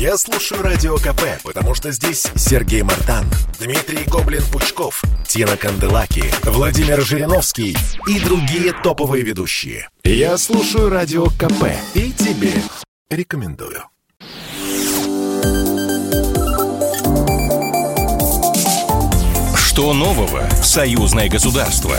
Я слушаю Радио КП, потому что здесь Сергей Мартан, Дмитрий Гоблин-Пучков, Тина Канделаки, Владимир Жириновский и другие топовые ведущие. Я слушаю Радио КП и тебе рекомендую. Что нового в союзное государство?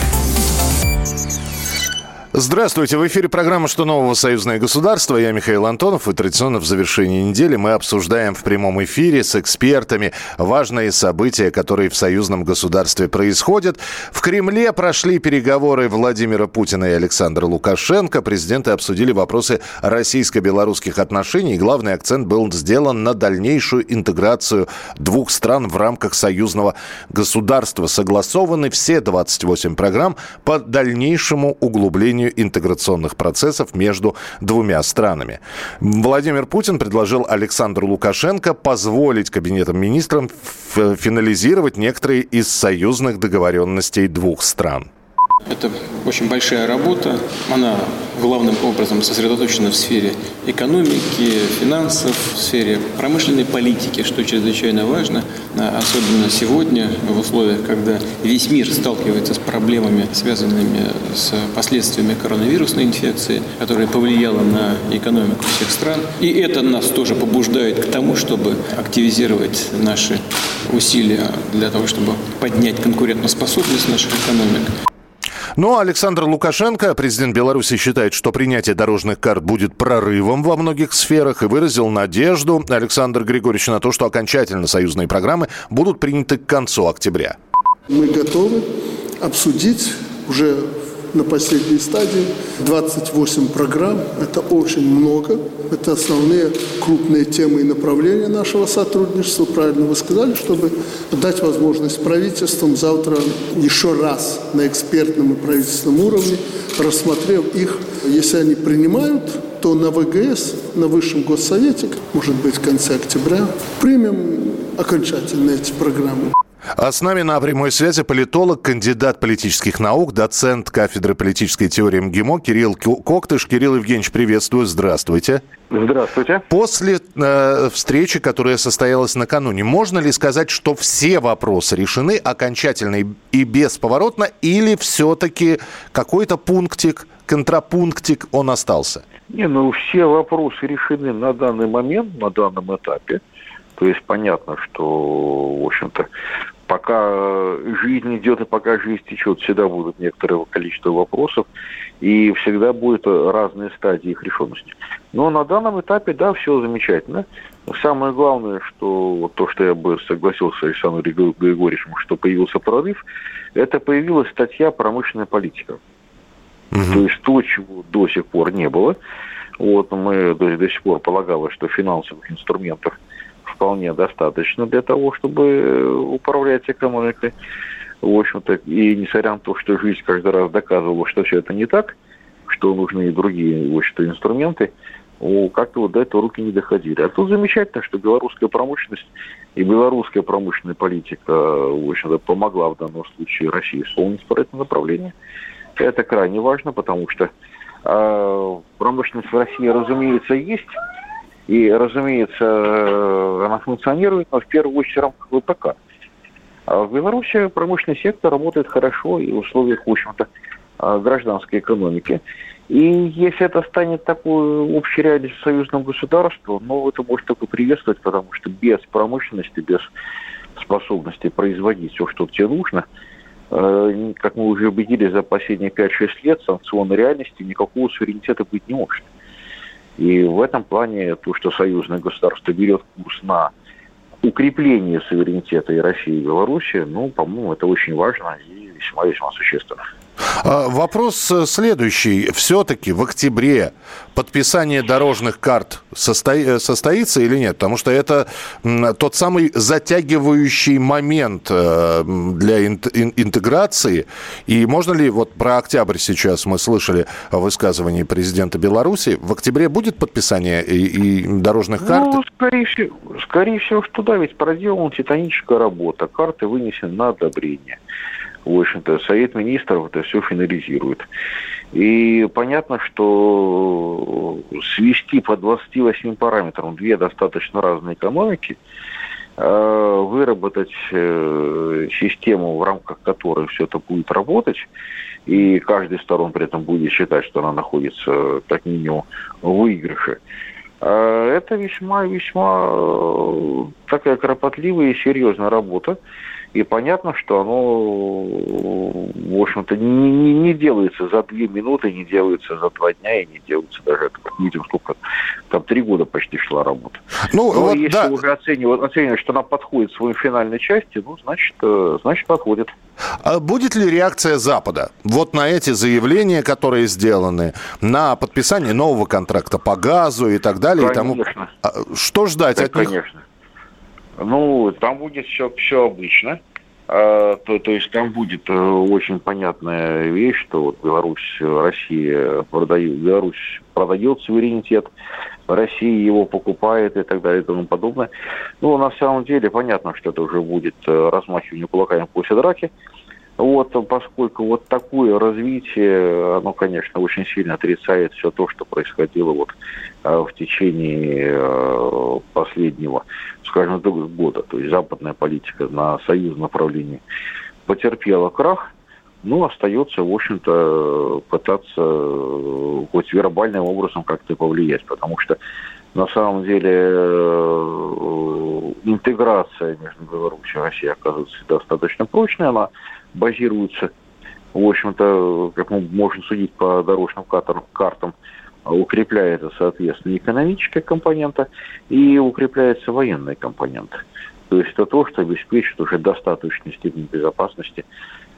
Здравствуйте, в эфире программа «Что нового? Союзное государство». Я Михаил Антонов, и традиционно в завершении недели мы обсуждаем в прямом эфире с экспертами важные события, которые в союзном государстве происходят. В Кремле прошли переговоры Владимира Путина и Александра Лукашенко. Президенты обсудили вопросы российско-белорусских отношений, главный акцент был сделан на дальнейшую интеграцию двух стран в рамках союзного государства. Согласованы все 28 программ по дальнейшему углублению интеграционных процессов между двумя странами. Владимир Путин предложил Александру Лукашенко позволить Кабинетам министрам финализировать некоторые из союзных договоренностей двух стран. Это очень большая работа. Она главным образом сосредоточена в сфере экономики, финансов, в сфере промышленной политики, что чрезвычайно важно, а особенно сегодня, в условиях, когда весь мир сталкивается с проблемами, связанными с последствиями коронавирусной инфекции, которая повлияла на экономику всех стран. И это нас тоже побуждает к тому, чтобы активизировать наши усилия для того, чтобы поднять конкурентоспособность наших экономик. Но Александр Лукашенко, президент Беларуси, считает, что принятие дорожных карт будет прорывом во многих сферах и выразил надежду Александр Григорьевич на то, что окончательно союзные программы будут приняты к концу октября. Мы готовы обсудить уже на последней стадии. 28 программ – это очень много. Это основные крупные темы и направления нашего сотрудничества. Правильно вы сказали, чтобы дать возможность правительствам завтра еще раз на экспертном и правительственном уровне, рассмотрев их, если они принимают, то на ВГС, на Высшем Госсовете, может быть, в конце октября, примем окончательно эти программы. А с нами на прямой связи политолог, кандидат политических наук, доцент кафедры политической теории МГИМО Кирилл Коктыш. Кирилл Евгеньевич, приветствую, здравствуйте. Здравствуйте. После э, встречи, которая состоялась накануне, можно ли сказать, что все вопросы решены окончательно и бесповоротно, или все-таки какой-то пунктик, контрапунктик он остался? Не, ну все вопросы решены на данный момент, на данном этапе. То есть понятно, что, в общем-то, пока жизнь идет и пока жизнь течет, всегда будут некоторое количество вопросов, и всегда будут разные стадии их решенности. Но на данном этапе, да, все замечательно. Самое главное, что вот то, что я бы согласился с Александром Григорьевичем, что появился прорыв, это появилась статья «Промышленная политика». Угу. То есть то, чего до сих пор не было. Вот мы до, до сих пор полагалось, что финансовых инструментов – вполне достаточно для того, чтобы э, управлять экономикой. В общем-то, и несмотря на то, что жизнь каждый раз доказывала, что все это не так, что нужны и другие, в общем-то, инструменты, как-то вот до этого руки не доходили. А тут замечательно, что белорусская промышленность и белорусская промышленная политика, в общем-то, помогла в данном случае России исполнить по этому направлению. Это крайне важно, потому что э, промышленность в России, разумеется, есть, и, разумеется, э, она функционирует, но в первую очередь в рамках ВПК. А в Беларуси промышленный сектор работает хорошо и в условиях, в общем-то, э, гражданской экономики. И если это станет такой общей реальностью союзного государства, ну, это может только приветствовать, потому что без промышленности, без способности производить все, что тебе нужно, э, как мы уже убедились за последние 5-6 лет, санкционной реальности никакого суверенитета быть не может. И в этом плане то, что союзное государство берет курс на укрепление суверенитета и России, и Беларуси, ну, по-моему, это очень важно и весьма-весьма существенно. А, вопрос э, следующий. Все-таки в октябре подписание дорожных карт состо... состоится или нет? Потому что это тот самый затягивающий момент э, для интеграции. И можно ли, вот про октябрь сейчас мы слышали высказывание президента Беларуси, в октябре будет подписание и, и дорожных карт? Ну, скорее всего, скорее всего, что да, ведь проделана титаническая работа. Карты вынесены на одобрение в общем-то, Совет Министров это все финализирует. И понятно, что свести по 28 параметрам две достаточно разные экономики, э, выработать э, систему, в рамках которой все это будет работать, и каждый из сторон при этом будет считать, что она находится как минимум в выигрыше, э, это весьма-весьма такая кропотливая и серьезная работа. И понятно, что оно, в общем-то, не, не, не делается за две минуты, не делается за два дня и не делается даже, как видим, сколько, там три года почти шла работа. Ну, Но вот, если да. уже оценивать, оценивать, что она подходит к своей финальной части, ну, значит, э, значит подходит. А будет ли реакция Запада вот на эти заявления, которые сделаны, на подписание нового контракта по газу и так далее? Конечно. И тому... А что ждать да, от них? Конечно. Ну, там будет все, все обычно. А, то, то есть там будет э, очень понятная вещь, что вот Беларусь, Россия продает, Беларусь продает суверенитет, Россия его покупает и так далее и тому подобное. Ну, на самом деле понятно, что это уже будет э, размахивание кулаками после драки. Вот, поскольку вот такое развитие, оно, конечно, очень сильно отрицает все то, что происходило вот э, в течение э, последнего, скажем, года. То есть западная политика на союзном направлении потерпела крах, ну, остается, в общем-то, пытаться э, хоть вербальным образом как-то повлиять, потому что на самом деле интеграция между Беларусью и Россией оказывается достаточно прочной, она базируются, в общем-то, как мы можем судить по дорожным картам, укрепляется, соответственно, экономическая компонента и укрепляется военная компонента. То есть это то, что обеспечит уже достаточную степень безопасности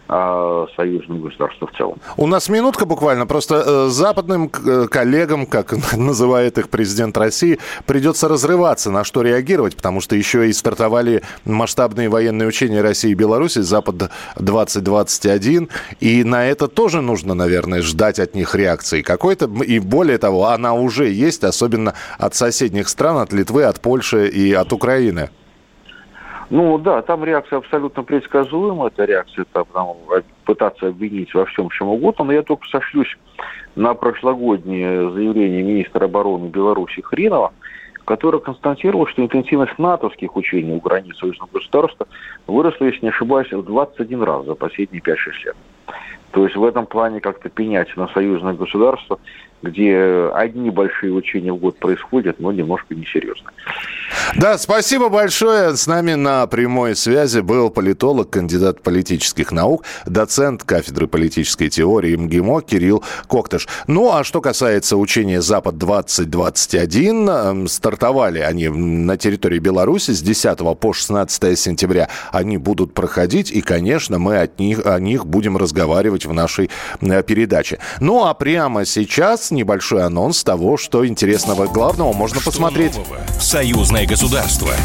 союзным государствам в целом. У нас минутка буквально. Просто э, западным э, коллегам, как называет их президент России, придется разрываться, на что реагировать, потому что еще и стартовали масштабные военные учения России и Беларуси, Запад-2021, и на это тоже нужно, наверное, ждать от них реакции какой-то. И более того, она уже есть, особенно от соседних стран, от Литвы, от Польши и от Украины. Ну да, там реакция абсолютно предсказуема, это реакция там, там, пытаться обвинить во всем, чем угодно, но я только сошлюсь на прошлогоднее заявление министра обороны Беларуси Хринова, который констатировал, что интенсивность натовских учений у границ союзного государства выросла, если не ошибаюсь, в 21 раз за последние 5-6 лет. То есть в этом плане как-то пенять на союзное государство, где одни большие учения в год происходят, но немножко несерьезно. Да, спасибо большое. С нами на прямой связи был политолог, кандидат политических наук, доцент кафедры политической теории МГИМО Кирилл Коктыш. Ну, а что касается учения «Запад-2021», эм, стартовали они на территории Беларуси с 10 по 16 сентября. Они будут проходить, и, конечно, мы от них, о них будем разговаривать в нашей э, передаче. Ну, а прямо сейчас небольшой анонс того, что интересного главного можно что посмотреть. Нового? Союзное государство.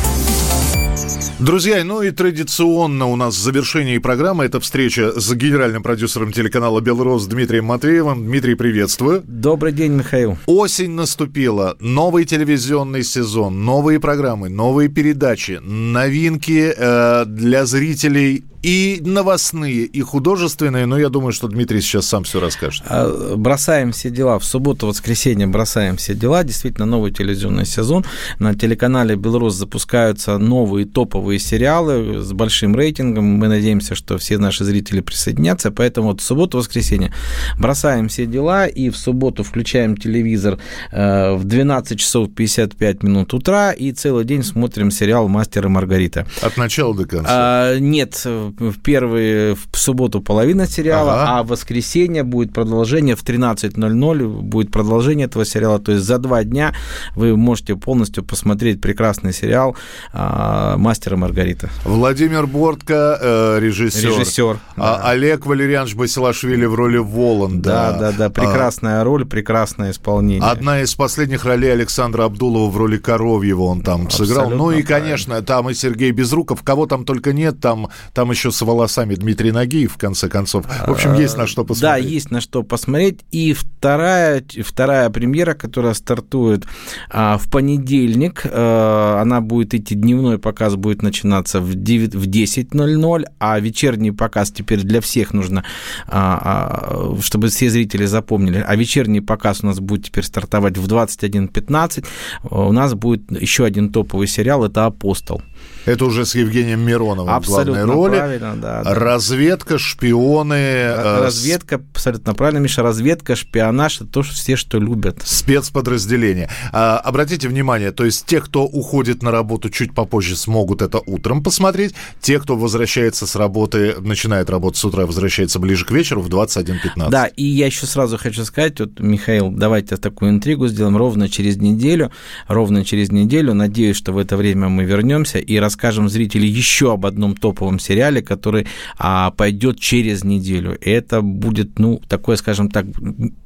Друзья, ну и традиционно у нас в завершении программы это встреча с генеральным продюсером телеканала «Белрос» Дмитрием Матвеевым. Дмитрий, приветствую. Добрый день, Михаил. Осень наступила, новый телевизионный сезон, новые программы, новые передачи, новинки э, для зрителей и новостные, и художественные, но я думаю, что Дмитрий сейчас сам все расскажет. А, бросаем все дела. В субботу, воскресенье бросаем все дела. Действительно, новый телевизионный сезон. На телеканале «Белрос» запускаются новые топовые сериалы с большим рейтингом. Мы надеемся, что все наши зрители присоединятся. Поэтому вот в субботу, воскресенье бросаем все дела и в субботу включаем телевизор э, в 12 часов 55 минут утра и целый день смотрим сериал «Мастер и Маргарита». От начала до конца? А, нет, в первые, в субботу половина сериала, ага. а в воскресенье будет продолжение в 13.00, будет продолжение этого сериала. То есть за два дня вы можете полностью посмотреть прекрасный сериал а, «Мастер и Маргарита». Владимир Бортко, э, режиссер. Режиссер. А, да. Олег Валерьянович Басилашвили в роли Воланда. Да, да, да. Прекрасная а, роль, прекрасное исполнение. Одна из последних ролей Александра Абдулова в роли Коровьева он там Абсолютно сыграл. Ну и, конечно, там и Сергей Безруков. Кого там только нет, там, там еще еще с волосами Дмитрий Нагиев, в конце концов. В общем, есть на что посмотреть. Да, есть на что посмотреть. И вторая, вторая премьера, которая стартует а, в понедельник, а, она будет идти, дневной показ будет начинаться в, 9, в 10.00, а вечерний показ теперь для всех нужно, а, а, чтобы все зрители запомнили, а вечерний показ у нас будет теперь стартовать в 21.15. У нас будет еще один топовый сериал, это «Апостол». Это уже с Евгением Мироновым абсолютно в главной роли. Правильно, да, да. Разведка, шпионы. Э, разведка, абсолютно правильно, Миша, разведка, шпионаж, это то, что все, что любят. Спецподразделения. А, обратите внимание, то есть те, кто уходит на работу чуть попозже, смогут это утром посмотреть. Те, кто возвращается с работы, начинает работать с утра, возвращается ближе к вечеру в 21.15. Да, и я еще сразу хочу сказать, вот, Михаил, давайте такую интригу сделаем ровно через неделю, ровно через неделю. Надеюсь, что в это время мы вернемся и расскажем зрителям еще об одном топовом сериале, который а, пойдет через неделю. И это будет, ну, такое, скажем так,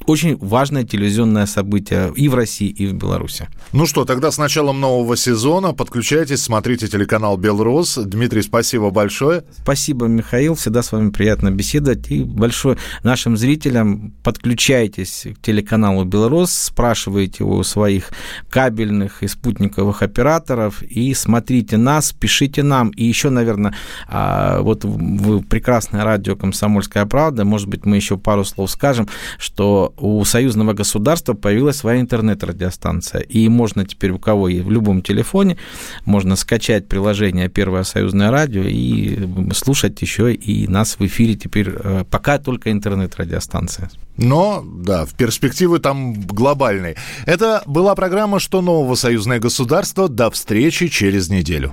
очень важное телевизионное событие и в России, и в Беларуси. Ну что, тогда с началом нового сезона подключайтесь, смотрите телеканал «Белрос». Дмитрий, спасибо большое. Спасибо, Михаил. Всегда с вами приятно беседовать. И большое нашим зрителям подключайтесь к телеканалу «Белрос», спрашивайте у своих кабельных и спутниковых операторов и смотрите нас, пишите нам. И еще, наверное, а, вот вы прекрасное радио «Комсомольская правда», может быть, мы еще пару слов скажем, что у союзного государства появилась своя интернет-радиостанция. И можно теперь у кого есть в любом телефоне, можно скачать приложение «Первое союзное радио» и слушать еще и нас в эфире теперь э, пока только интернет-радиостанция. Но, да, в перспективы там глобальной. Это была программа «Что нового союзное государство?» До встречи через неделю.